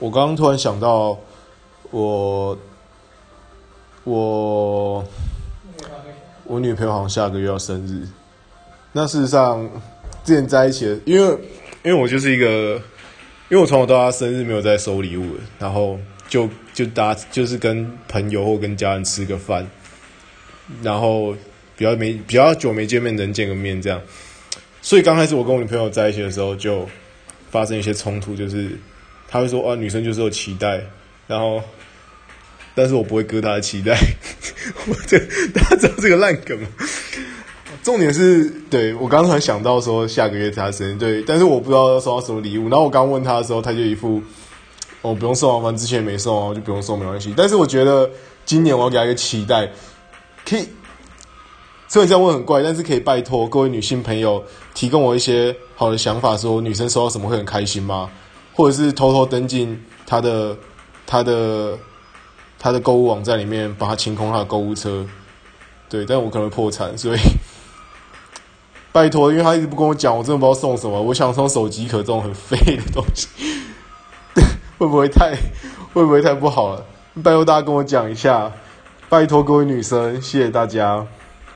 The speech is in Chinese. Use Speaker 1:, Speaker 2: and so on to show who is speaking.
Speaker 1: 我刚刚突然想到我，我我女朋友好像下个月要生日。那事实上，之前在一起的，因为因为我就是一个，因为我从小到大生日没有在收礼物，然后就就大家就是跟朋友或跟家人吃个饭，然后比较没比较久没见面，能见个面这样。所以刚开始我跟我女朋友在一起的时候，就发生一些冲突，就是他会说啊，女生就是有期待，然后，但是我不会割她的期待。我这大家知道这个烂梗吗？重点是对我刚才想到说下个月她生日，对，但是我不知道要收到什么礼物。然后我刚问他的时候，他就一副我、哦、不用送啊，反正之前没送啊，就不用送没关系。但是我觉得今年我要给她一个期待，可以。虽然这样问很怪，但是可以拜托各位女性朋友提供我一些好的想法，说女生收到什么会很开心吗？或者是偷偷登进她的、她的、她的购物网站里面，帮她清空她的购物车。对，但我可能破产，所以 拜托，因为她一直不跟我讲，我真的不知道送什么。我想送手机壳这种很废的东西，会不会太会不会太不好了？拜托大家跟我讲一下，拜托各位女生，谢谢大家。